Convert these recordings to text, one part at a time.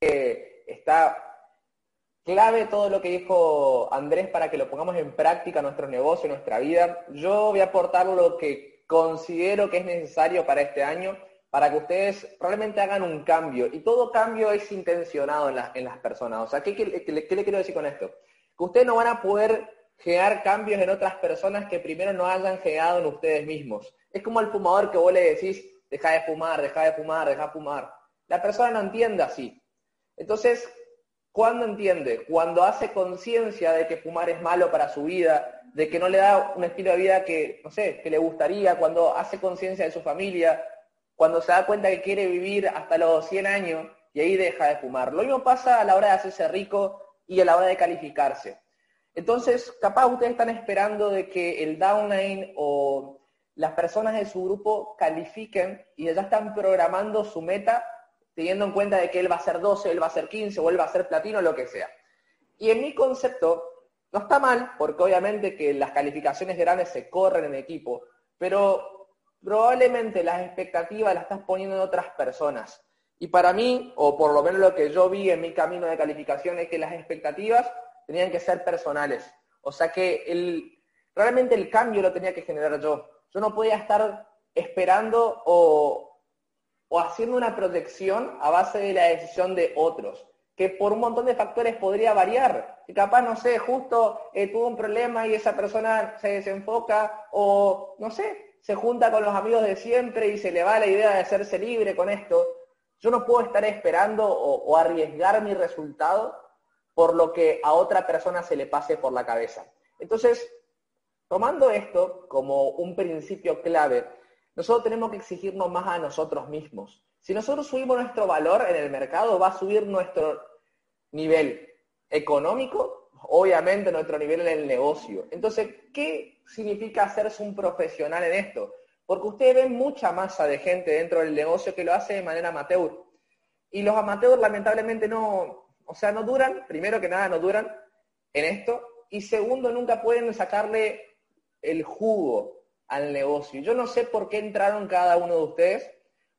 está clave todo lo que dijo Andrés para que lo pongamos en práctica en nuestro negocio, en nuestra vida. Yo voy a aportar lo que considero que es necesario para este año, para que ustedes realmente hagan un cambio. Y todo cambio es intencionado en, las personas. O sea, ¿qué, le quiero decir con esto? Que ustedes no van a poder generar cambios en otras personas que primero no hayan generado en ustedes mismos. Es como el fumador que vos le decís, deja de fumar, deja de fumar, deja de fumar. La persona no entiende así. Entonces, ¿Cuándo entiende? Cuando hace conciencia de que fumar es malo para su vida, de que no le da un estilo de vida que, no sé, que le gustaría, cuando hace conciencia de su familia, cuando se da cuenta que quiere vivir hasta los 100 años y ahí deja de fumar. Lo mismo pasa a la hora de hacerse rico y a la hora de calificarse. Entonces, capaz ustedes están esperando de que el downline o las personas de su grupo califiquen y ya están programando su meta teniendo en cuenta de que él va a ser 12, él va a ser 15 o él va a ser platino, lo que sea. Y en mi concepto, no está mal, porque obviamente que las calificaciones grandes se corren en equipo, pero probablemente las expectativas las estás poniendo en otras personas. Y para mí, o por lo menos lo que yo vi en mi camino de calificación, es que las expectativas tenían que ser personales. O sea que realmente el cambio lo tenía que generar yo. Yo no podía estar esperando o, o haciendo una protección a base de la decisión de otros, que por un montón de factores podría variar. Que capaz, no sé, justo eh, tuvo un problema y esa persona se desenfoca o, no sé, se junta con los amigos de siempre y se le va la idea de hacerse libre con esto. Yo no puedo estar esperando o arriesgar mi resultado por lo que a otra persona se le pase por la cabeza. Entonces, tomando esto como un principio clave, nosotros tenemos que exigirnos más a nosotros mismos. Si nosotros subimos nuestro valor en el mercado, va a subir nuestro nivel económico, obviamente nuestro nivel en el negocio. Entonces, ¿qué significa hacerse un profesional en esto? Porque ustedes ven mucha masa de gente dentro del negocio que lo hace de manera amateur. Y los amateurs lamentablemente no, o sea, no duran, primero que nada no duran en esto, y segundo, nunca pueden sacarle el jugo al negocio. Yo no sé por qué entraron cada uno de ustedes,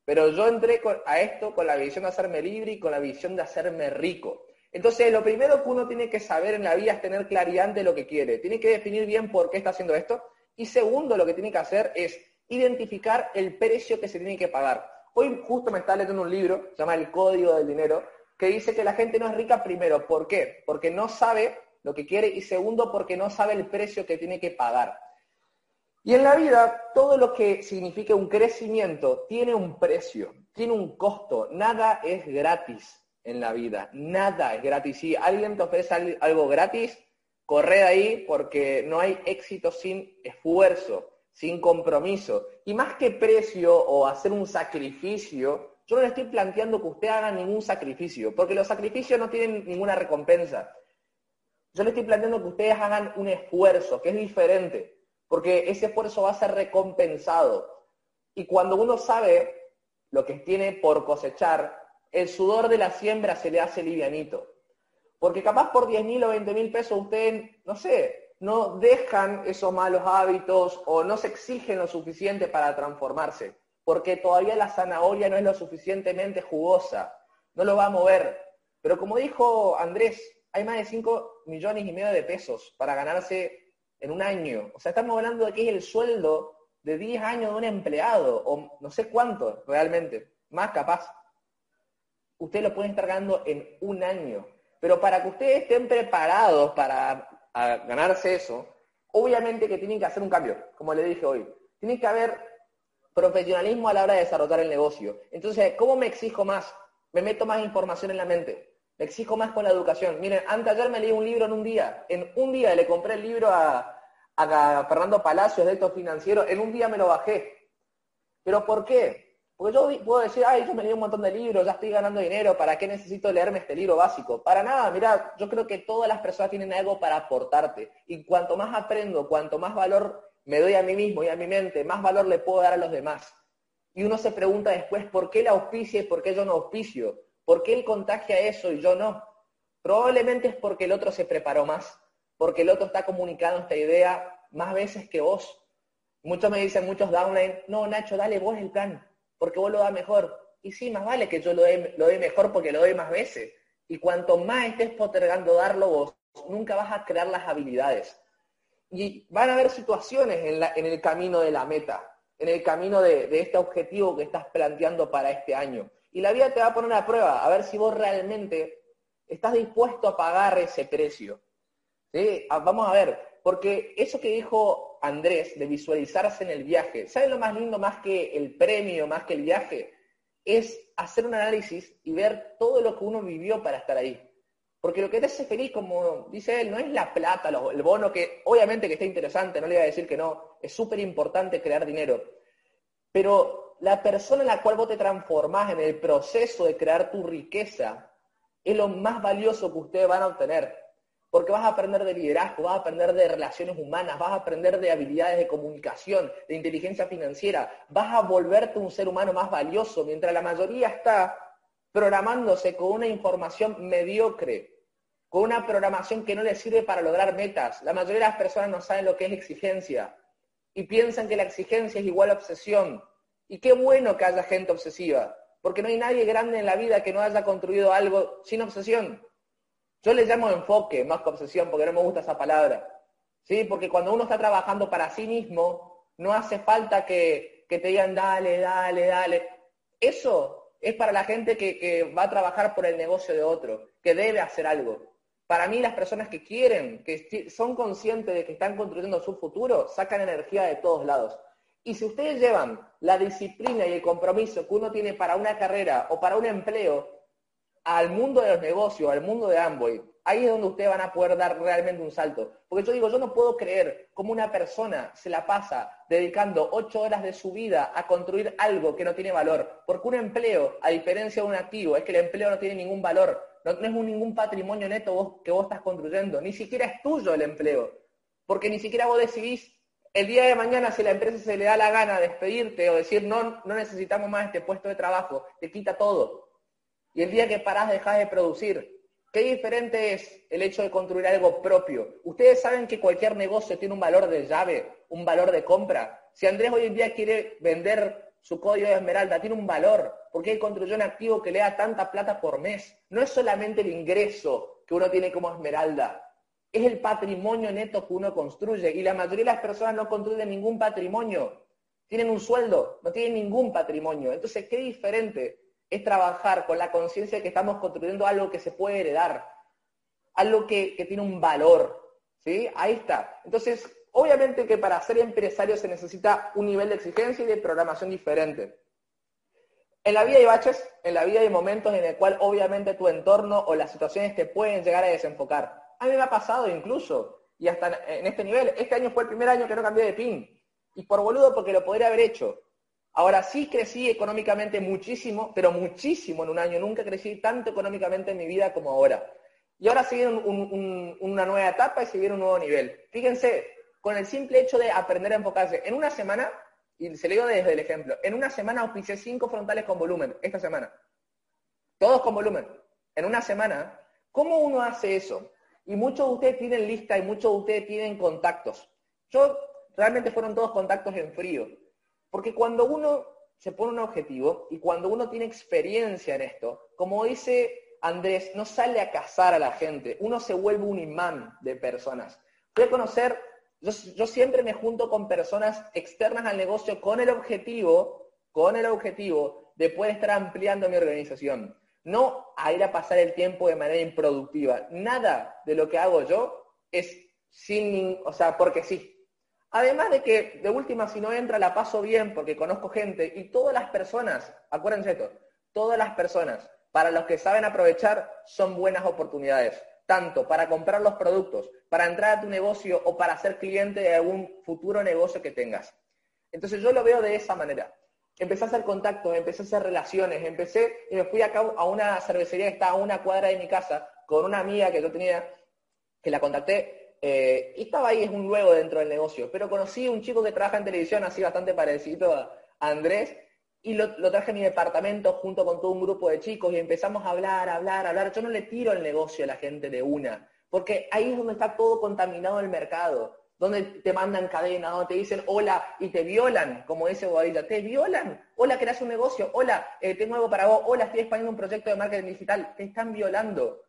pero yo entré a esto con la visión de hacerme libre y con la visión de hacerme rico. Entonces, lo primero que uno tiene que saber en la vida es tener claridad de lo que quiere. Tiene que definir bien por qué está haciendo esto. Y segundo, lo que tiene que hacer es identificar el precio que se tiene que pagar. Hoy justo me está leyendo un libro, se llama El Código del Dinero, que dice que la gente no es rica primero. ¿Por qué? Porque no sabe lo que quiere y segundo, porque no sabe el precio que tiene que pagar. Y en la vida, todo lo que signifique un crecimiento tiene un precio, tiene un costo. Nada es gratis en la vida, nada es gratis. Si alguien te ofrece algo gratis, corre ahí porque no hay éxito sin esfuerzo, sin compromiso. Y más que precio o hacer un sacrificio, yo no le estoy planteando que usted haga ningún sacrificio, porque los sacrificios no tienen ninguna recompensa. Yo le estoy planteando que ustedes hagan un esfuerzo, que es diferente porque ese esfuerzo va a ser recompensado. Y cuando uno sabe lo que tiene por cosechar, el sudor de la siembra se le hace livianito. Porque capaz por 10 mil o 20 mil pesos ustedes, no sé, no dejan esos malos hábitos o no se exigen lo suficiente para transformarse. Porque todavía la zanahoria no es lo suficientemente jugosa, no lo va a mover. Pero como dijo Andrés, hay más de 5 millones y medio de pesos para ganarse en un año. O sea, estamos hablando de que es el sueldo de 10 años de un empleado, o no sé cuánto realmente, más capaz. Ustedes lo pueden estar ganando en un año. Pero para que ustedes estén preparados para ganarse eso, obviamente que tienen que hacer un cambio, como le dije hoy. Tiene que haber profesionalismo a la hora de desarrollar el negocio. Entonces, ¿cómo me exijo más? Me meto más información en la mente. Me exijo más con la educación. Miren, antes ayer me leí un libro en un día. En un día le compré el libro a, Fernando Palacios de estos financieros. En un día me lo bajé. ¿Pero por qué? Porque yo puedo decir, ay, yo me leí un montón de libros, ya estoy ganando dinero, ¿para qué necesito leerme este libro básico? Para nada, mira, yo creo que todas las personas tienen algo para aportarte. Y cuanto más aprendo, cuanto más valor me doy a mí mismo y a mi mente, más valor le puedo dar a los demás. Y uno se pregunta después, ¿por qué la auspicia y por qué yo no auspicio? ¿Por qué él contagia eso y yo no? Probablemente es porque el otro se preparó más, porque el otro está comunicando esta idea más veces que vos. Muchos me dicen, muchos downline, no, Nacho, dale vos el plan, porque vos lo das mejor. Y sí, más vale que yo lo dé, mejor porque lo doy más veces. Y cuanto más estés postergando darlo vos, nunca vas a crear las habilidades. Y van a haber situaciones en, el camino de la meta, en el camino de este objetivo que estás planteando para este año. Y la vida te va a poner a prueba, a ver si vos realmente estás dispuesto a pagar ese precio. ¿Sí? Ah, vamos a ver, porque eso que dijo Andrés de visualizarse en el viaje, ¿saben lo más lindo más que el premio, más que el viaje? Es hacer un análisis y ver todo lo que uno vivió para estar ahí. Porque lo que te hace feliz, como dice él, no es la plata, el bono, que obviamente que está interesante, no le voy a decir que no, es súper importante crear dinero. Pero la persona en la cual vos te transformás en el proceso de crear tu riqueza es lo más valioso que ustedes van a obtener porque vas a aprender de liderazgo, vas a aprender de relaciones humanas, vas a aprender de habilidades de comunicación, de inteligencia financiera, vas a volverte un ser humano más valioso, mientras la mayoría está programándose con una información mediocre, con una programación que no les sirve para lograr metas. La mayoría de las personas no saben lo que es exigencia y piensan que la exigencia es igual a obsesión. Y qué bueno que haya gente obsesiva, porque no hay nadie grande en la vida que no haya construido algo sin obsesión. Yo le llamo enfoque más que obsesión porque no me gusta esa palabra. ¿Sí? Porque cuando uno está trabajando para sí mismo, no hace falta que, te digan dale, dale, dale. Eso es para la gente que, que va a trabajar por el negocio de otro, que debe hacer algo. Para mí las personas que quieren, que son conscientes de que están construyendo su futuro, sacan energía de todos lados. Y si ustedes llevan la disciplina y el compromiso que uno tiene para una carrera o para un empleo al mundo de los negocios, al mundo de Amway, ahí es donde ustedes van a poder dar realmente un salto. Porque yo digo, yo no puedo creer cómo una persona se la pasa dedicando ocho horas de su vida a construir algo que no tiene valor. Porque un empleo, a diferencia de un activo, es que el empleo no tiene ningún valor. No, es ningún patrimonio neto que vos estás construyendo. Ni siquiera es tuyo el empleo. Porque ni siquiera vos decidís el día de mañana si la empresa se le da la gana de despedirte o decir no, no necesitamos más este puesto de trabajo, te quita todo. Y el día que parás dejas de producir. ¿Qué diferente es el hecho de construir algo propio? Ustedes saben que cualquier negocio tiene un valor de llave, un valor de compra. Si Andrés hoy en día quiere vender su código de esmeralda, tiene un valor, porque él construyó un activo que le da tanta plata por mes. No es solamente el ingreso que uno tiene como esmeralda, es el patrimonio neto que uno construye. Y la mayoría de las personas no construyen ningún patrimonio. Tienen un sueldo, no tienen ningún patrimonio. Entonces, qué diferente es trabajar con la conciencia de que estamos construyendo algo que se puede heredar, algo que, tiene un valor. ¿sí? Ahí está. Entonces, obviamente que para ser empresario se necesita un nivel de exigencia y de programación diferente. En la vida hay baches, en la vida hay momentos en el cual obviamente tu entorno o las situaciones te pueden llegar a desenfocar. A mí me ha pasado incluso, y hasta en este nivel, este año fue el primer año que no cambié de PIN. Y por boludo porque lo podría haber hecho. Ahora sí crecí económicamente muchísimo, pero muchísimo en un año. Nunca crecí tanto económicamente en mi vida como ahora. Y ahora se viene una nueva etapa y se viene un nuevo nivel. Fíjense, con el simple hecho de aprender a enfocarse. En una semana, y se lo digo desde el ejemplo, en una semana auspicié cinco frontales con volumen, esta semana. Todos con volumen. En una semana, ¿cómo uno hace eso? Y muchos de ustedes tienen lista y muchos de ustedes tienen contactos. Yo realmente fueron todos contactos en frío. Porque cuando uno se pone un objetivo y cuando uno tiene experiencia en esto, como dice Andrés, no sale a cazar a la gente, uno se vuelve un imán de personas. Voy a conocer, yo, yo siempre me junto con personas externas al negocio con el objetivo, con el objetivo de poder estar ampliando mi organización. No a ir a pasar el tiempo de manera improductiva. Nada de lo que hago yo es sin, o sea, porque sí. Además de que, de última, si no entra, la paso bien porque conozco gente y todas las personas, acuérdense esto, todas las personas, para los que saben aprovechar, son buenas oportunidades, tanto para comprar los productos, para entrar a tu negocio o para ser cliente de algún futuro negocio que tengas. Entonces yo lo veo de esa manera. Empecé a hacer contactos, empecé a hacer relaciones, empecé y me fui acá a una cervecería que está a una cuadra de mi casa con una amiga que yo tenía, que la contacté eh, y estaba ahí, es un nuevo dentro del negocio, pero conocí a un chico que trabaja en televisión, así bastante parecido a, Andrés, y lo, traje a mi departamento junto con todo un grupo de chicos y empezamos a hablar, hablar, hablar. Yo no le tiro el negocio a la gente de una, porque ahí es donde está todo contaminado el mercado. Donde te mandan cadena, donde te dicen hola y te violan, como dice Bobadilla, te violan, hola, creas un negocio, hola, eh, tengo algo para vos, hola, estoy expandiendo un proyecto de marketing digital, te están violando.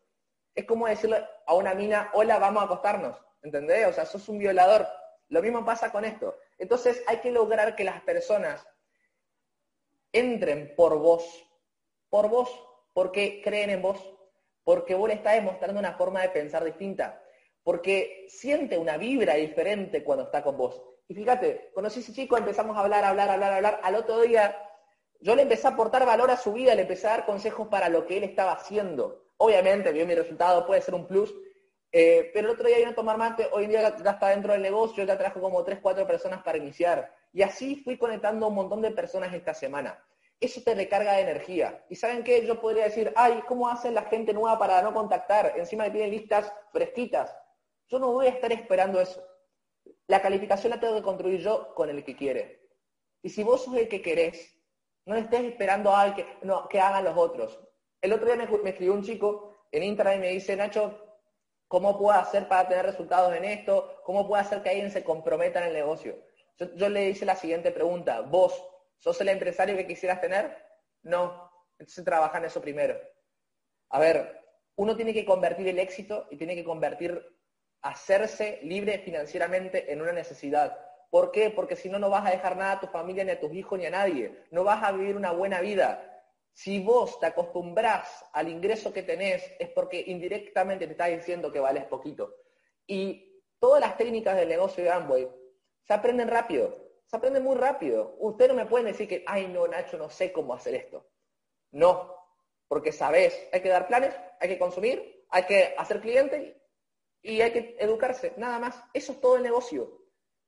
Es como decirle a una mina, hola, vamos a acostarnos, ¿entendés? O sea, sos un violador. Lo mismo pasa con esto. Entonces hay que lograr que las personas entren por vos, por vos, porque creen en vos, porque vos le estás demostrando una forma de pensar distinta, porque siente una vibra diferente cuando está con vos. Y fíjate, conocí a ese chico, empezamos a hablar, hablar, hablar, hablar, al otro día yo le empecé a aportar valor a su vida, le empecé a dar consejos para lo que él estaba haciendo. Obviamente, vio mi resultado, puede ser un plus, eh, pero el otro día vino a tomar mate, hoy en día ya está dentro del negocio, ya trajo como 3, 4 personas para iniciar. Y así fui conectando a un montón de personas esta semana eso te recarga de energía. ¿Y saben qué? Yo podría decir, ay, ¿cómo hace la gente nueva para no contactar? Encima me piden listas fresquitas. Yo no voy a estar esperando eso. La calificación la tengo que construir yo con el que quiere. Y si vos sos el que querés, no estés esperando a que, no, que hagan los otros. El otro día me, me escribió un chico en Instagram y me dice, Nacho, ¿cómo puedo hacer para tener resultados en esto? ¿Cómo puedo hacer que alguien se comprometa en el negocio? Yo, yo le hice la siguiente pregunta. Vos, ¿Sos el empresario que quisieras tener? No. Entonces trabaja en eso primero. A ver, uno tiene que convertir el éxito y tiene que convertir hacerse libre financieramente en una necesidad. ¿Por qué? Porque si no, no vas a dejar nada a tu familia, ni a tus hijos, ni a nadie. No vas a vivir una buena vida. Si vos te acostumbras al ingreso que tenés, es porque indirectamente te está diciendo que vales poquito. Y todas las técnicas del negocio de Amway se aprenden rápido se aprende muy rápido. Usted no me puede decir que, ay no, Nacho, no sé cómo hacer esto. No, porque sabes, hay que dar planes, hay que consumir, hay que hacer cliente y hay que educarse, nada más. Eso es todo el negocio.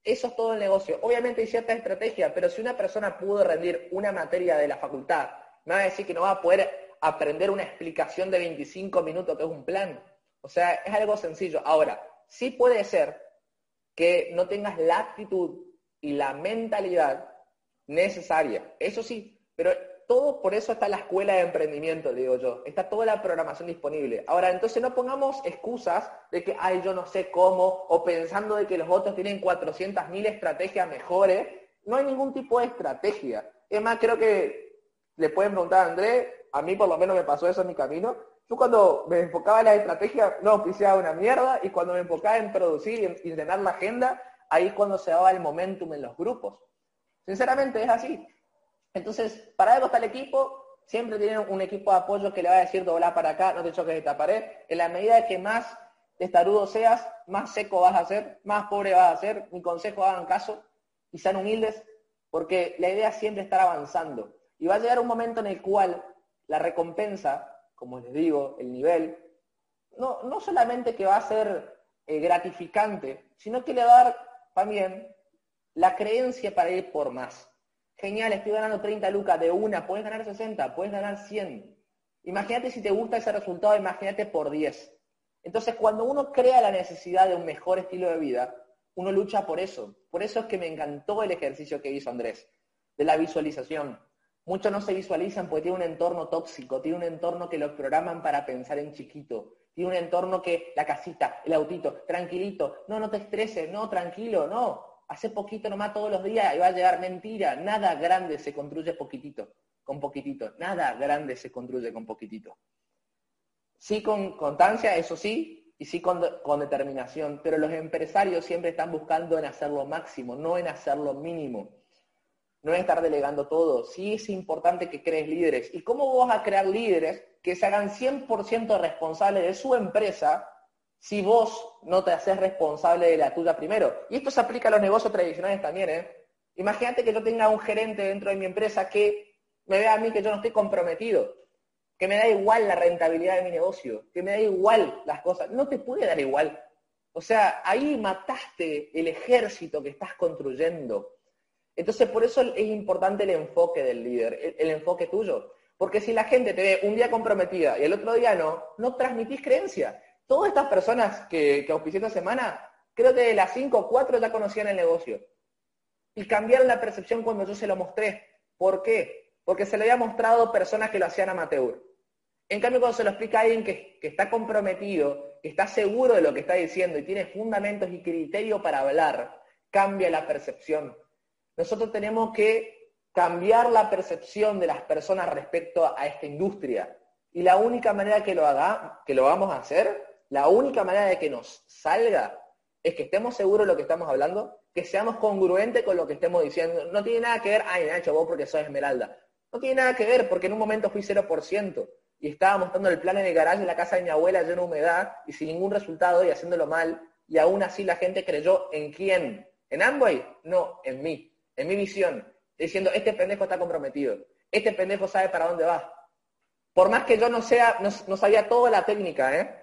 Eso es todo el negocio. Obviamente hay cierta estrategia, pero si una persona pudo rendir una materia de la facultad, me va a decir que no va a poder aprender una explicación de 25 minutos que es un plan. O sea, es algo sencillo. Ahora, sí puede ser que no tengas la actitud y la mentalidad necesaria. Eso sí, pero todo por eso está la escuela de emprendimiento, digo yo. Está toda la programación disponible. Ahora, entonces no pongamos excusas de que, ay, yo no sé cómo, o pensando de que los otros tienen 400.000 estrategias mejores. No hay ningún tipo de estrategia. Es más, creo que le pueden preguntar a Andrés, a mí por lo menos me pasó eso en mi camino. Yo cuando me enfocaba en la estrategia, no oficiaba una mierda, y cuando me enfocaba en producir y en llenar la agenda, ahí es cuando se daba el momentum en los grupos. Sinceramente es así. Entonces, para algo está el equipo, siempre tienen un equipo de apoyo que le va a decir doblar para acá, no te choques de esta pared. En la medida que más testarudo seas, más seco vas a ser, más pobre vas a ser. Mi consejo, hagan caso y sean humildes, porque la idea es siempre estar avanzando. Y va a llegar un momento en el cual la recompensa, como les digo, el nivel, no, no solamente que va a ser eh, gratificante, sino que le va a dar también la creencia para ir por más. Genial, estoy ganando 30 lucas de una, puedes ganar 60, puedes ganar 100. Imagínate si te gusta ese resultado, imagínate por 10. Entonces, cuando uno crea la necesidad de un mejor estilo de vida, uno lucha por eso. Por eso es que me encantó el ejercicio que hizo Andrés, de la visualización. Muchos no se visualizan porque tiene un entorno tóxico, tiene un entorno que lo programan para pensar en chiquito, tiene un entorno que la casita, el autito, tranquilito, no, no te estreses, no, tranquilo, no. Hace poquito nomás todos los días y va a llegar mentira. Nada grande se construye poquitito, con poquitito. Nada grande se construye con poquitito. Sí con constancia, eso sí, y sí con, con determinación, pero los empresarios siempre están buscando en hacer lo máximo, no en hacer lo mínimo. No en estar delegando todo. Sí es importante que crees líderes. ¿Y cómo vas a crear líderes que se hagan 100% responsables de su empresa si vos no te haces responsable de la tuya primero. Y esto se aplica a los negocios tradicionales también, ¿eh? Imagínate que yo tenga un gerente dentro de mi empresa que me vea a mí que yo no estoy comprometido, que me da igual la rentabilidad de mi negocio, que me da igual las cosas. No te puede dar igual. O sea, ahí mataste el ejército que estás construyendo. Entonces, por eso es importante el enfoque del líder, el enfoque tuyo. Porque si la gente te ve un día comprometida y el otro día no, no transmitís creencia. Todas estas personas que, que auspicié esta semana, creo que de las cinco o cuatro ya conocían el negocio. Y cambiaron la percepción cuando yo se lo mostré. ¿Por qué? Porque se le había mostrado personas que lo hacían amateur. En cambio, cuando se lo explica a alguien que, que está comprometido, que está seguro de lo que está diciendo y tiene fundamentos y criterio para hablar, cambia la percepción. Nosotros tenemos que cambiar la percepción de las personas respecto a esta industria. Y la única manera que lo, haga, que lo vamos a hacer, la única manera de que nos salga, es que estemos seguros de lo que estamos hablando, que seamos congruentes con lo que estemos diciendo. No tiene nada que ver, ay Nacho, vos porque sos esmeralda. No tiene nada que ver, porque en un momento fui 0% y estaba mostrando el plan en el garaje de la casa de mi abuela lleno de humedad y sin ningún resultado y haciéndolo mal, y aún así la gente creyó en quién. ¿En Amway? No, en mí, en mi visión, diciendo, este pendejo está comprometido, este pendejo sabe para dónde va. Por más que yo no sea, no, sabía toda la técnica, ¿eh?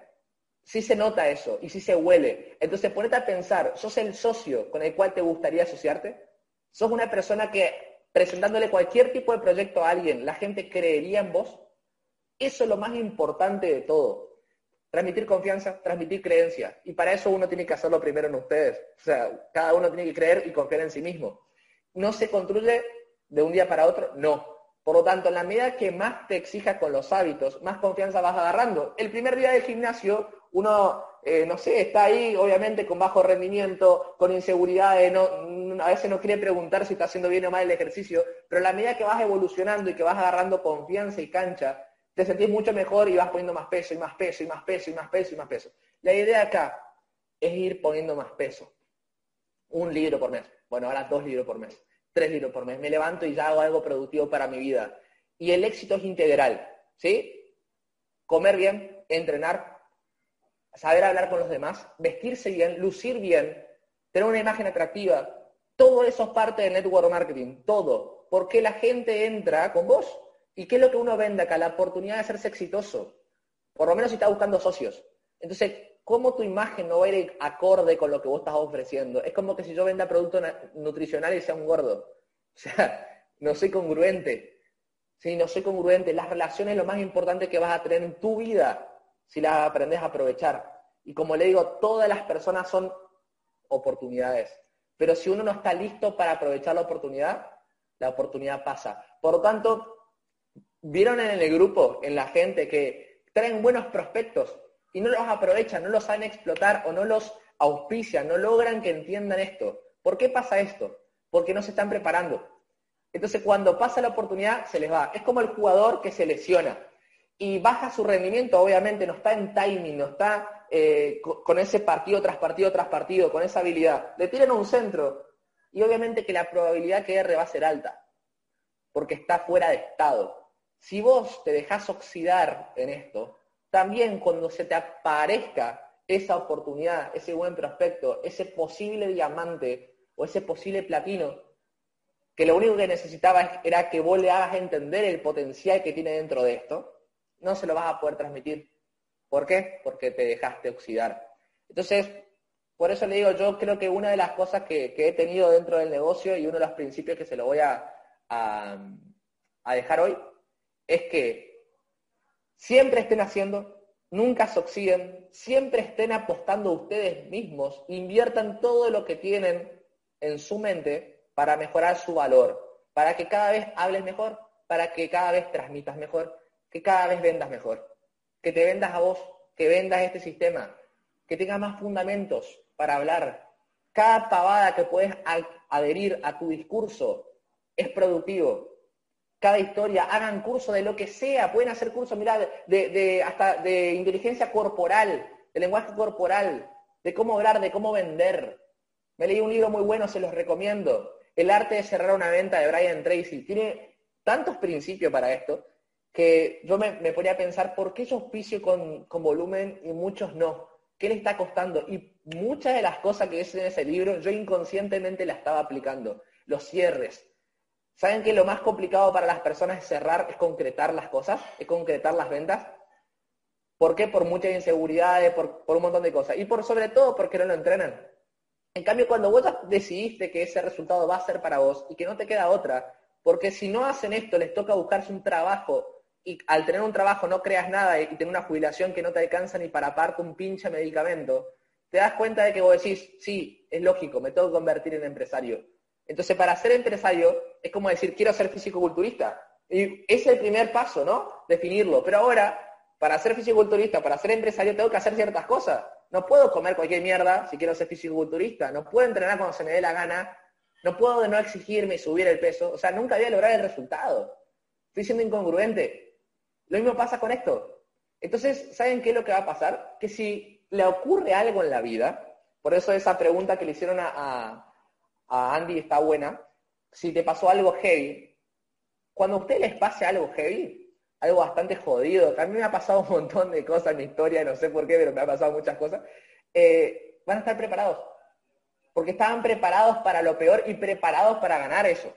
Sí se nota eso y sí se huele. Entonces ponete a pensar, ¿sos el socio con el cual te gustaría asociarte? ¿Sos una persona que presentándole cualquier tipo de proyecto a alguien, la gente creería en vos? Eso es lo más importante de todo. Transmitir confianza, transmitir creencia. Y para eso uno tiene que hacerlo primero en ustedes. O sea, cada uno tiene que creer y confiar en sí mismo. No se construye de un día para otro, no. Por lo tanto, en la medida que más te exijas con los hábitos, más confianza vas agarrando. El primer día del gimnasio, uno, eh, no sé, está ahí obviamente con bajo rendimiento, con inseguridades, a veces no quiere preguntar si está haciendo bien o mal el ejercicio, pero a la medida que vas evolucionando y que vas agarrando confianza y cancha, te sentís mucho mejor y vas poniendo más peso y más peso y más peso y más peso y más peso. La idea acá es ir poniendo más peso. Un libro por mes. Bueno, ahora dos libros por mes. Tres libros por mes. Me levanto y ya hago algo productivo para mi vida. Y el éxito es integral. ¿Sí? Comer bien, entrenar, saber hablar con los demás, vestirse bien, lucir bien, tener una imagen atractiva. Todo eso es parte de network marketing. Todo. Porque la gente entra con vos ¿Y qué es lo que uno vende acá? La oportunidad de hacerse exitoso. Por lo menos si está buscando socios. Entonces, ¿cómo tu imagen no va a ir acorde con lo que vos estás ofreciendo? Es como que si yo venda producto nutricional y sea un gordo. O sea, no soy congruente. Sí, no soy congruente. Las relaciones es lo más importante que vas a tener en tu vida si las aprendes a aprovechar. Y como le digo, todas las personas son oportunidades. Pero si uno no está listo para aprovechar la oportunidad, la oportunidad pasa. Por lo tanto, vieron en el grupo, en la gente, que traen buenos prospectos y no los aprovechan, no los saben explotar o no los auspician, no logran que entiendan esto. ¿Por qué pasa esto? Porque no se están preparando. Entonces, cuando pasa la oportunidad, se les va. Es como el jugador que se lesiona y baja su rendimiento, obviamente, no está en timing, no está eh, con ese partido tras partido tras partido, con esa habilidad. Le tiran un centro y obviamente que la probabilidad que erre va a ser alta, porque está fuera de estado. Si vos te dejás oxidar en esto, también cuando se te aparezca esa oportunidad, ese buen prospecto, ese posible diamante o ese posible platino, que lo único que necesitaba era que vos le hagas entender el potencial que tiene dentro de esto, no se lo vas a poder transmitir. ¿Por qué? Porque te dejaste oxidar. Entonces, por eso le digo, yo creo que una de las cosas que, he tenido dentro del negocio y uno de los principios que se lo voy a, a dejar hoy es que siempre estén haciendo, nunca se oxiden, siempre estén apostando ustedes mismos, inviertan todo lo que tienen en su mente para mejorar su valor, para que cada vez hables mejor, para que cada vez transmitas mejor, que cada vez vendas mejor, que te vendas a vos, que vendas este sistema, que tengas más fundamentos para hablar. Cada pavada que puedes adherir a tu discurso es productivo, cada historia, hagan curso de lo que sea, pueden hacer cursos, mirá, de, hasta de inteligencia corporal, de lenguaje corporal, de cómo hablar, de cómo vender. Me leí un libro muy bueno, se los recomiendo. El arte de cerrar una venta de Brian Tracy. Tiene tantos principios para esto que yo me, ponía a pensar por qué yo auspicio con, con volumen y muchos no. ¿Qué le está costando? Y muchas de las cosas que dice en ese libro yo inconscientemente las estaba aplicando. Los cierres, ¿Saben que lo más complicado para las personas es cerrar, es concretar las cosas, es concretar las ventas? ¿Por qué? Por muchas inseguridades, por, un montón de cosas. Y por sobre todo porque no lo entrenan. En cambio, cuando vos decidiste que ese resultado va a ser para vos y que no te queda otra, porque si no hacen esto, les toca buscarse un trabajo y al tener un trabajo no creas nada y tener una jubilación que no te alcanza ni para pagarte un pinche medicamento, te das cuenta de que vos decís, sí, es lógico, me tengo que convertir en empresario. Entonces, para ser empresario es como decir, quiero ser físico-culturista. Y es el primer paso, ¿no? Definirlo. Pero ahora para ser fisiculturista, para ser empresario, tengo que hacer ciertas cosas. No puedo comer cualquier mierda si quiero ser fisiculturista. No puedo entrenar cuando se me dé la gana. No puedo no exigirme subir el peso. O sea, nunca voy a lograr el resultado. Estoy siendo incongruente. Lo mismo pasa con esto. Entonces, ¿saben qué es lo que va a pasar? Que si le ocurre algo en la vida, por eso esa pregunta que le hicieron a, Andy está buena, si te pasó algo heavy, cuando a ustedes les pase algo heavy, algo bastante jodido, mí me ha pasado un montón de cosas en mi historia, no sé por qué, pero me ha pasado muchas cosas, eh, van a estar preparados. Porque estaban preparados para lo peor y preparados para ganar eso.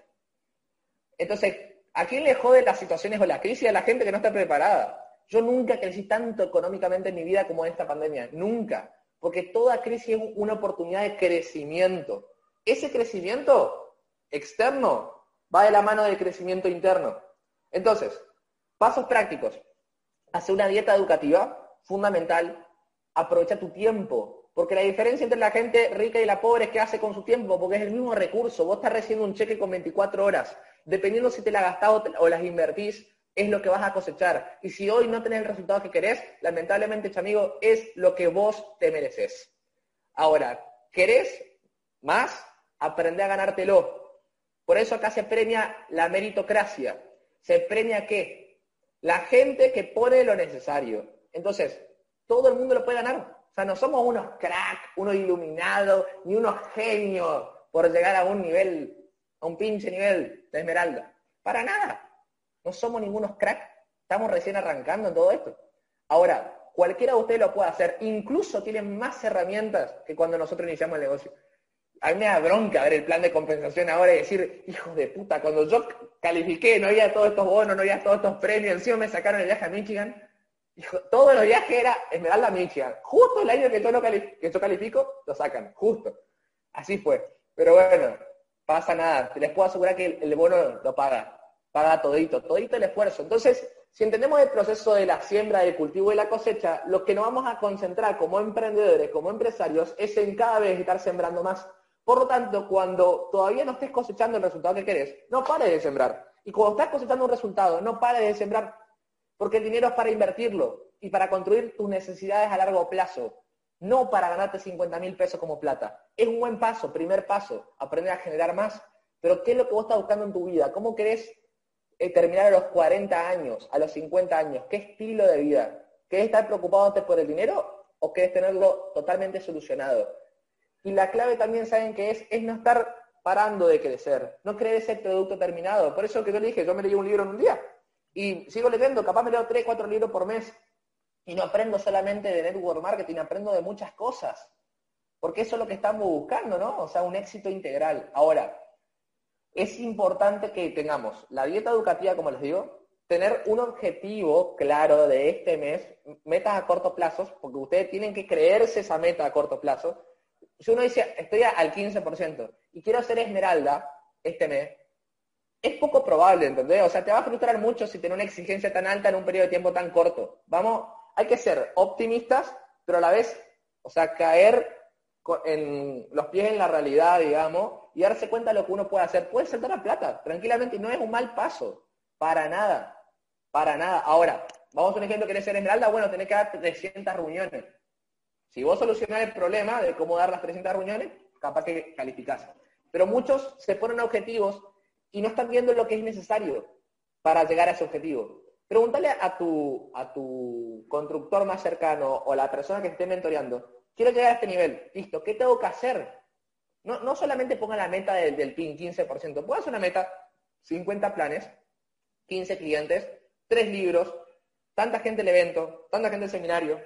Entonces, ¿a quién le jode las situaciones o la crisis? A la gente que no está preparada. Yo nunca crecí tanto económicamente en mi vida como en esta pandemia. Nunca. Porque toda crisis es una oportunidad de crecimiento. Ese crecimiento externo va de la mano del crecimiento interno. Entonces, pasos prácticos. Hace una dieta educativa fundamental. Aprovecha tu tiempo. Porque la diferencia entre la gente rica y la pobre es que hace con su tiempo, porque es el mismo recurso. Vos estás recibiendo un cheque con 24 horas. Dependiendo si te la gastás o las invertís, es lo que vas a cosechar. Y si hoy no tenés el resultado que querés, lamentablemente, amigo, es lo que vos te mereces. Ahora, ¿querés más? Aprende a ganártelo. Por eso acá se premia la meritocracia. ¿Se premia qué? La gente que pone lo necesario. Entonces, todo el mundo lo puede ganar. O sea, no somos unos crack, unos iluminados, ni unos genios por llegar a un nivel, un pinche nivel de esmeralda. Para nada. No somos ningunos crack. Estamos recién arrancando en todo esto. Ahora, cualquiera de ustedes lo puede hacer. Incluso tienen más herramientas que cuando nosotros iniciamos el negocio a mí me da bronca ver el plan de compensación ahora y decir, hijos de puta, cuando yo califiqué, no había todos estos bonos, no había todos estos premios, encima me sacaron el viaje a Michigan. Hijo, todos los viajes era Esmeralda Michigan. Justo el año que que yo califico, lo sacan, justo. Así fue. Pero bueno, pasa nada. Les puedo asegurar que el, bono lo paga. Paga todito, todito el esfuerzo. Entonces, si entendemos el proceso de la siembra, del cultivo y la cosecha, lo que nos vamos a concentrar como emprendedores, como empresarios, es en cada vez estar sembrando más por lo tanto, cuando todavía no estés cosechando el resultado que querés, no pares de sembrar. Y cuando estás cosechando un resultado, no pares de sembrar, porque el dinero es para invertirlo y para construir tus necesidades a largo plazo, no para ganarte 50 mil pesos como plata. Es un buen paso, primer paso, aprender a generar más. Pero ¿qué es lo que vos estás buscando en tu vida? ¿Cómo querés eh, terminar a los 40 años, a los 50 años? ¿Qué estilo de vida? ¿Querés estar preocupándote por el dinero o querés tenerlo totalmente solucionado? Y la clave también, ¿saben qué es? Es no estar parando de crecer, no creer ese producto terminado. Por eso que yo le dije, yo me leí un libro en un día y sigo leyendo, capaz me leo tres, cuatro libros por mes y no aprendo solamente de network marketing, aprendo de muchas cosas. Porque eso es lo que estamos buscando, ¿no? O sea, un éxito integral. Ahora, es importante que tengamos la dieta educativa, como les digo, tener un objetivo claro de este mes, metas a corto plazo, porque ustedes tienen que creerse esa meta a corto plazo, si uno dice, estoy al 15% y quiero ser esmeralda este mes, es poco probable, ¿entendés? O sea, te va a frustrar mucho si tienes una exigencia tan alta en un periodo de tiempo tan corto. Vamos, hay que ser optimistas, pero a la vez, o sea, caer en los pies en la realidad, digamos, y darse cuenta de lo que uno puede hacer. Puede saltar a plata, tranquilamente, y no es un mal paso, para nada, para nada. Ahora, vamos a un ejemplo, ¿querés ser esmeralda? Bueno, tenés que dar 300 reuniones. Si vos solucionás el problema de cómo dar las 300 reuniones, capaz que calificás. Pero muchos se ponen objetivos y no están viendo lo que es necesario para llegar a ese objetivo. Pregúntale a tu, a tu constructor más cercano o a la persona que esté mentoreando, quiero llegar a este nivel, listo, ¿qué tengo que hacer? No, solamente ponga la meta del, del PIN 15%, puedes hacer una meta, 50 planes, 15 clientes, 3 libros, tanta gente el evento, tanta gente el seminario,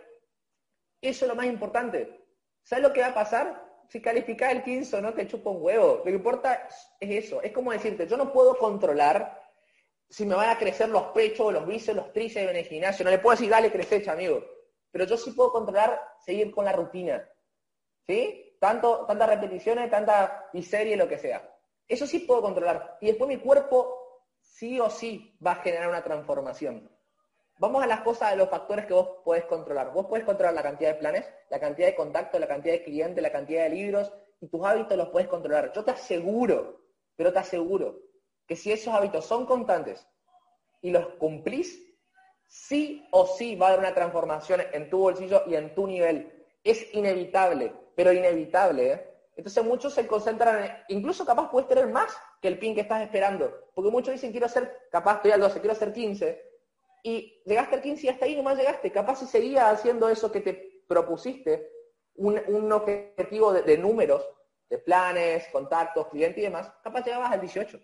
eso es lo más importante. ¿Sabes lo que va a pasar? Si calificas el 15 o no, te chupa un huevo. Lo que importa es eso. Es como decirte, yo no puedo controlar si me van a crecer los pechos, los bíceps, los tríceps en el gimnasio. No le puedo decir, dale, crece, amigo. Pero yo sí puedo controlar seguir con la rutina. ¿Sí? Tanto, tantas repeticiones, tanta miseria lo que sea. Eso sí puedo controlar. Y después mi cuerpo sí o sí va a generar una transformación. Vamos a las cosas, a los factores que vos podés controlar. Vos podés controlar la cantidad de planes, la cantidad de contactos, la cantidad de clientes, la cantidad de libros, y tus hábitos los puedes controlar. Yo te aseguro, pero te aseguro, que si esos hábitos son constantes y los cumplís, sí o sí va a haber una transformación en tu bolsillo y en tu nivel. Es inevitable, pero inevitable. ¿eh? Entonces muchos se concentran, en, incluso capaz puedes tener más que el pin que estás esperando. Porque muchos dicen, quiero hacer, capaz estoy al 12, quiero hacer 15. Y llegaste al 15 y hasta ahí nomás llegaste. Capaz si seguías haciendo eso que te propusiste, un, objetivo de, de números, de planes, contactos, clientes y demás, capaz llegabas al 18.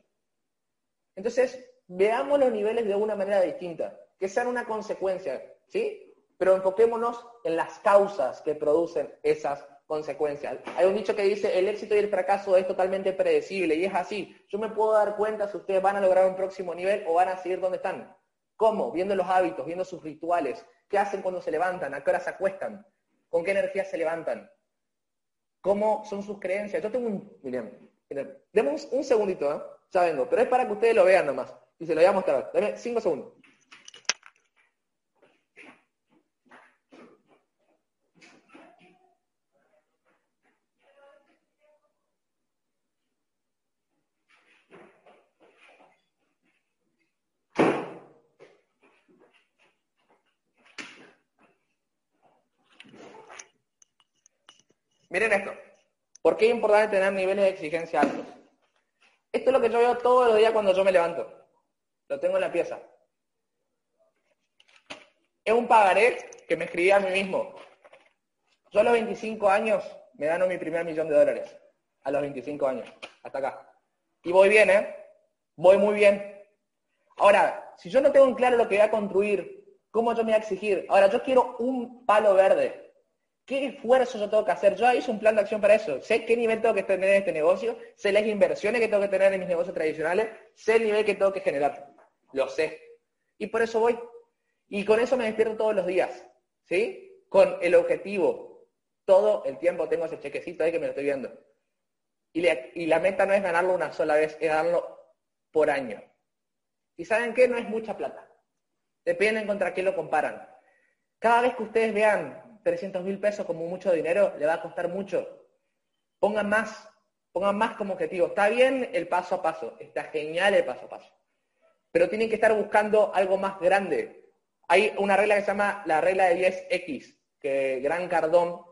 Entonces, veamos los niveles de una manera distinta, que sean una consecuencia, ¿sí? Pero enfoquémonos en las causas que producen esas consecuencias. Hay un dicho que dice, el éxito y el fracaso es totalmente predecible, y es así. Yo me puedo dar cuenta si ustedes van a lograr un próximo nivel o van a seguir donde están. ¿Cómo? Viendo los hábitos, viendo sus rituales, qué hacen cuando se levantan, a qué hora se acuestan, con qué energía se levantan, cómo son sus creencias. Yo tengo un... Miren, demos un, segundito, ¿eh? ya vengo, pero es para que ustedes lo vean nomás. Y se lo voy a mostrar. Dame cinco segundos. Miren esto. ¿Por qué es importante tener niveles de exigencia altos? Esto es lo que yo veo todos los días cuando yo me levanto. Lo tengo en la pieza. Es un pagaré que me escribí a mí mismo. Yo a los 25 años me gano mi primer millón de dólares. A los 25 años. Hasta acá. Y voy bien, ¿eh? Voy muy bien. Ahora, si yo no tengo en claro lo que voy a construir, ¿cómo yo me voy a exigir? Ahora, yo quiero un palo verde. ¿Qué esfuerzo yo tengo que hacer? Yo hice un plan de acción para eso. Sé qué nivel tengo que tener en este negocio, sé las inversiones que tengo que tener en mis negocios tradicionales, sé el nivel que tengo que generar. Lo sé. Y por eso voy. Y con eso me despierto todos los días. ¿Sí? Con el objetivo. Todo el tiempo tengo ese chequecito ahí que me lo estoy viendo. Y, la meta no es ganarlo una sola vez, es ganarlo por año. ¿Y saben qué? No es mucha plata. Depende contra qué lo comparan. Cada vez que ustedes vean 300 mil pesos como mucho dinero, le va a costar mucho. Pongan más, pongan más como objetivo. Está bien el paso a paso, está genial el paso a paso, pero tienen que estar buscando algo más grande. Hay una regla que se llama la regla de 10X, que Gran Cardón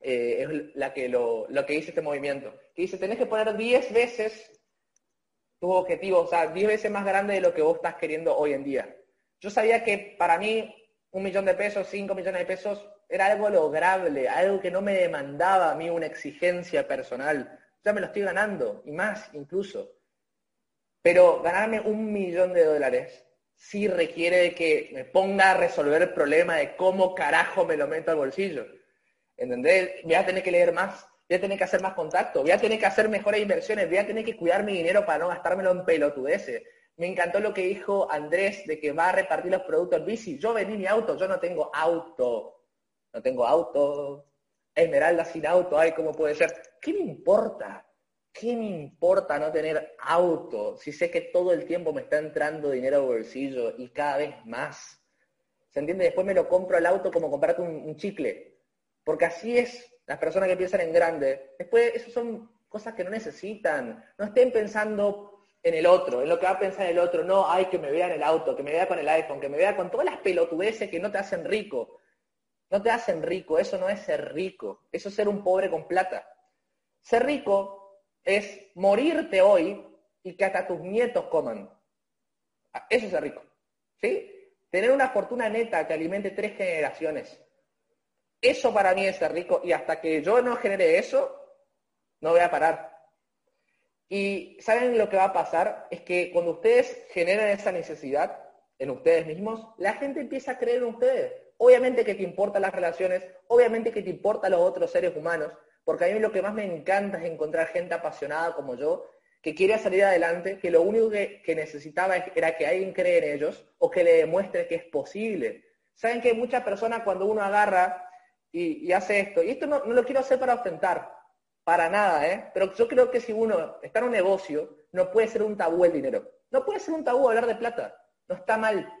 eh, es la que lo, lo que dice este movimiento, que dice, tenés que poner 10 veces tu objetivo, o sea, 10 veces más grande de lo que vos estás queriendo hoy en día. Yo sabía que para mí un millón de pesos, 5 millones de pesos, era algo lograble, algo que no me demandaba a mí una exigencia personal. Ya me lo estoy ganando, y más incluso. Pero ganarme un millón de dólares sí requiere de que me ponga a resolver el problema de cómo carajo me lo meto al bolsillo. ¿Entendés? Voy a tener que leer más, voy a tener que hacer más contacto, voy a tener que hacer mejores inversiones, voy a tener que cuidar mi dinero para no gastármelo en pelotudeces. Me encantó lo que dijo Andrés de que va a repartir los productos bici. Yo vendí mi auto, yo no tengo auto no tengo auto, Esmeralda sin auto, ay, ¿cómo puede ser? ¿Qué me importa? ¿Qué me importa no tener auto si sé que todo el tiempo me está entrando dinero al bolsillo y cada vez más? ¿Se entiende? Después me lo compro el auto como comprarte un, chicle. Porque así es las personas que piensan en grande. Después, eso son cosas que no necesitan. No estén pensando en el otro, en lo que va a pensar el otro. No, ay, que me vea en el auto, que me vea con el iPhone, que me vea con todas las pelotudeces que no te hacen rico. No te hacen rico, eso no es ser rico, eso es ser un pobre con plata. Ser rico es morirte hoy y que hasta tus nietos coman. Eso es ser rico. ¿Sí? Tener una fortuna neta que alimente tres generaciones. Eso para mí es ser rico y hasta que yo no genere eso, no voy a parar. Y ¿saben lo que va a pasar? Es que cuando ustedes generan esa necesidad en ustedes mismos, la gente empieza a creer en ustedes. Obviamente que te importan las relaciones, obviamente que te importan los otros seres humanos, porque a mí lo que más me encanta es encontrar gente apasionada como yo, que quiere salir adelante, que lo único que, necesitaba era que alguien cree en ellos o que le demuestre que es posible. Saben que muchas personas cuando uno agarra y, hace esto, y esto no, lo quiero hacer para ostentar, para nada, ¿eh? pero yo creo que si uno está en un negocio, no puede ser un tabú el dinero. No puede ser un tabú hablar de plata. No está mal.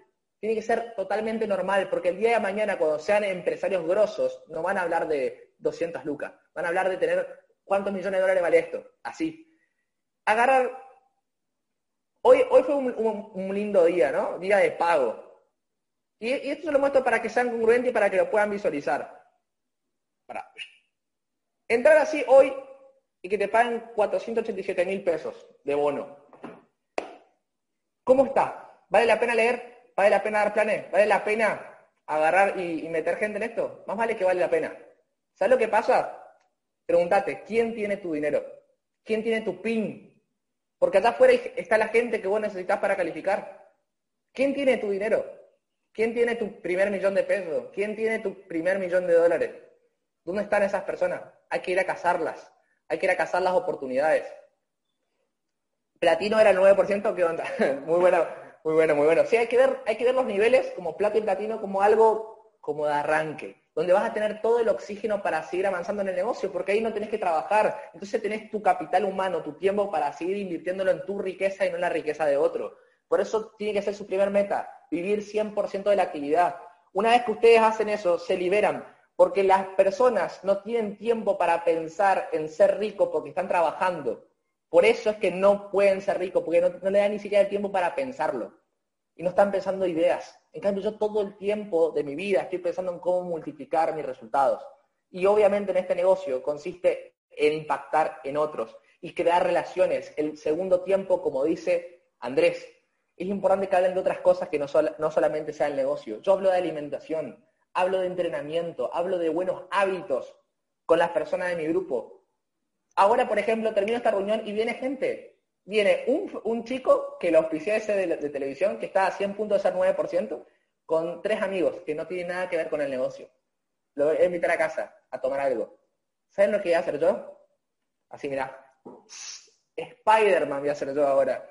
Tiene que ser totalmente normal, porque el día de mañana, cuando sean empresarios grosos, no van a hablar de 200 lucas, van a hablar de tener cuántos millones de dólares vale esto, así. Agarrar... Hoy, hoy fue un, lindo día, ¿no? Día de pago. Y, esto se lo muestro para que sean congruentes y para que lo puedan visualizar. Entrar así hoy y que te paguen 487 mil pesos de bono. ¿Cómo está? ¿Vale la pena leer? ¿Vale la pena dar planes? ¿Vale la pena agarrar y, meter gente en esto? Más vale que vale la pena. ¿Sabes lo que pasa? Pregúntate, ¿quién tiene tu dinero? ¿Quién tiene tu PIN? Porque allá afuera está la gente que vos necesitas para calificar. ¿Quién tiene tu dinero? ¿Quién tiene tu primer millón de pesos? ¿Quién tiene tu primer millón de dólares? ¿Dónde están esas personas? Hay que ir a cazarlas. Hay que ir a cazar las oportunidades. Platino era el 9%, ¿qué onda? muy bueno, muy bueno, muy bueno. Sí, hay que ver, hay que ver los niveles como plato y platino como algo como de arranque donde vas a tener todo el oxígeno para seguir avanzando en el negocio, porque ahí no tenés que trabajar. Entonces tenés tu capital humano, tu tiempo para seguir invirtiéndolo en tu riqueza y no en la riqueza de otro. Por eso tiene que ser su primer meta, vivir 100% de la actividad. Una vez que ustedes hacen eso, se liberan, porque las personas no tienen tiempo para pensar en ser ricos porque están trabajando. Por eso es que no pueden ser ricos, porque no, le dan ni siquiera el tiempo para pensarlo. Y no están pensando ideas. En cambio, yo todo el tiempo de mi vida estoy pensando en cómo multiplicar mis resultados. Y obviamente en este negocio consiste en impactar en otros y crear relaciones. El segundo tiempo, como dice Andrés, es importante que hablen de otras cosas que no, no solamente sea el negocio. Yo hablo de alimentación, hablo de entrenamiento, hablo de buenos hábitos con las personas de mi grupo. Ahora, por ejemplo, termino esta reunión y viene gente viene un, chico que lo auspició ese de, televisión, que está a 100 puntos de ser 9%, con tres amigos que no tienen nada que ver con el negocio. Lo voy a invitar a casa a tomar algo. ¿Saben lo que voy a hacer yo? Así, mira. Spider-Man voy a hacer yo ahora.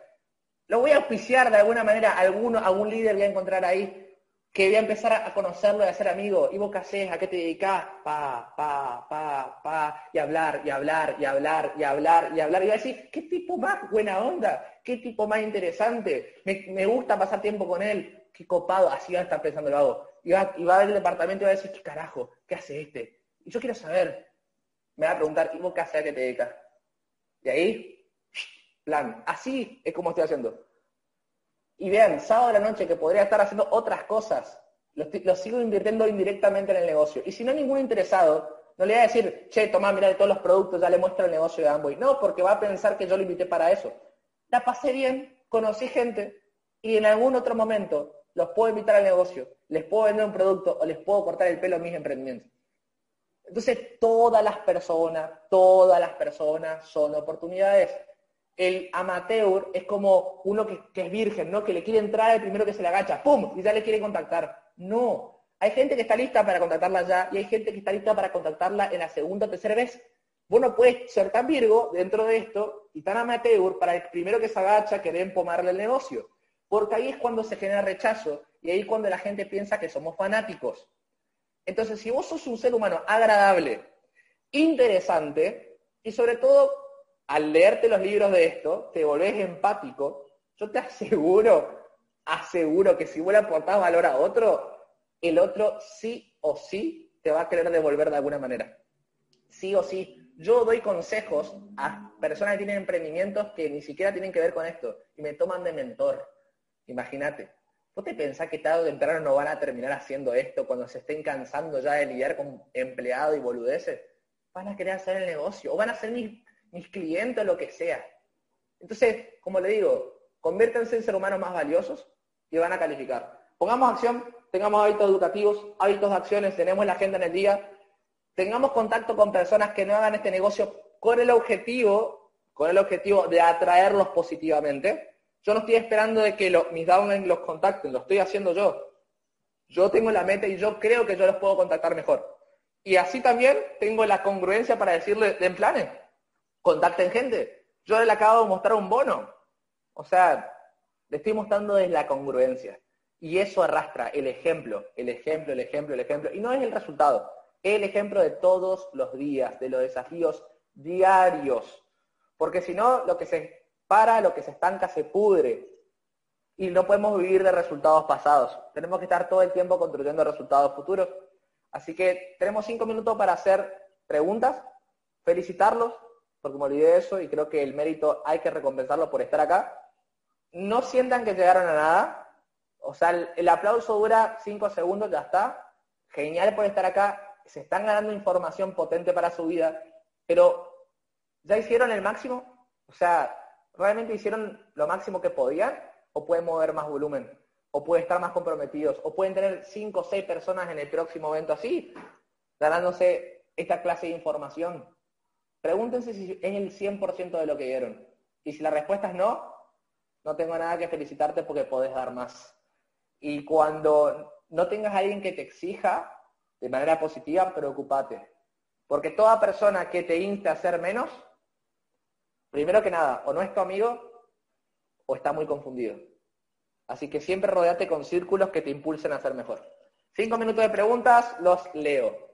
Lo voy a auspiciar de alguna manera, alguno, algún líder voy a encontrar ahí que voy a empezar a conocerlo y a ser amigo. ¿Y vos qué haces? ¿A qué te dedicás? Pa, pa, pa, pa, y hablar, y hablar, y hablar, y hablar, y hablar. Y va a decir, ¿qué tipo más buena onda? ¿Qué tipo más interesante? Me, gusta pasar tiempo con él. Qué copado. Así va a estar pensando lo hago. Y va, y va a ver el departamento y va a decir, ¿qué carajo? ¿Qué hace este? Y yo quiero saber. Me va a preguntar, ¿y vos qué haces? ¿A qué te dedicas? Y ahí, plan. Así es como estoy haciendo y vean, sábado de la noche que podría estar haciendo otras cosas, lo, sigo invirtiendo indirectamente en el negocio. Y si no hay ningún interesado, no le voy a decir, che, toma, mira de todos los productos, ya le muestro el negocio de Amway. No, porque va a pensar que yo lo invité para eso. La pasé bien, conocí gente y en algún otro momento los puedo invitar al negocio, les puedo vender un producto o les puedo cortar el pelo a mis emprendimientos. Entonces, todas las personas, todas las personas son oportunidades el amateur es como uno que, es virgen, ¿no? Que le quiere entrar el primero que se le agacha, ¡pum! Y ya le quiere contactar. No. Hay gente que está lista para contactarla ya y hay gente que está lista para contactarla en la segunda o tercera vez. Vos no puedes ser tan virgo dentro de esto y tan amateur para el primero que se agacha querer empomarle el negocio. Porque ahí es cuando se genera rechazo y ahí es cuando la gente piensa que somos fanáticos. Entonces, si vos sos un ser humano agradable, interesante y sobre todo al leerte los libros de esto, te volvés empático, yo te aseguro, aseguro que si vos le aportás valor a otro, el otro sí o sí te va a querer devolver de alguna manera. Sí o sí. Yo doy consejos a personas que tienen emprendimientos que ni siquiera tienen que ver con esto y me toman de mentor. Imagínate. ¿Vos te pensás que tarde o temprano no van a terminar haciendo esto cuando se estén cansando ya de lidiar con empleados y boludeces? Van a querer hacer el negocio o van a ser mis mis clientes, lo que sea. Entonces, como le digo, conviértanse en ser humanos más valiosos y van a calificar. Pongamos acción, tengamos hábitos educativos, hábitos de acciones, tenemos la agenda en el día, tengamos contacto con personas que no hagan este negocio con el objetivo, con el objetivo de atraerlos positivamente. Yo no estoy esperando de que mis downlines los contacten, lo estoy haciendo yo. Yo tengo la meta y yo creo que yo los puedo contactar mejor. Y así también tengo la congruencia para decirle, den planes contacten gente. Yo le acabo de mostrar un bono. O sea, le estoy mostrando desde la congruencia. Y eso arrastra el ejemplo, el ejemplo, el ejemplo, el ejemplo. Y no es el resultado, es el ejemplo de todos los días, de los desafíos diarios. Porque si no, lo que se para, lo que se estanca, se pudre. Y no podemos vivir de resultados pasados. Tenemos que estar todo el tiempo construyendo resultados futuros. Así que tenemos cinco minutos para hacer preguntas, felicitarlos, porque me olvidé de eso y creo que el mérito hay que recompensarlo por estar acá. No sientan que llegaron a nada. O sea, el, aplauso dura cinco segundos, ya está. Genial por estar acá. Se están ganando información potente para su vida, pero ¿ya hicieron el máximo? O sea, ¿realmente hicieron lo máximo que podían? ¿O pueden mover más volumen? ¿O pueden estar más comprometidos? ¿O pueden tener cinco o seis personas en el próximo evento así, ganándose esta clase de información? Pregúntense si es el 100% de lo que dieron. Y si la respuesta es no, no tengo nada que felicitarte porque podés dar más. Y cuando no tengas a alguien que te exija de manera positiva, preocupate. Porque toda persona que te inste a hacer menos, primero que nada, o no es tu amigo o está muy confundido. Así que siempre rodeate con círculos que te impulsen a ser mejor. Cinco minutos de preguntas, los leo.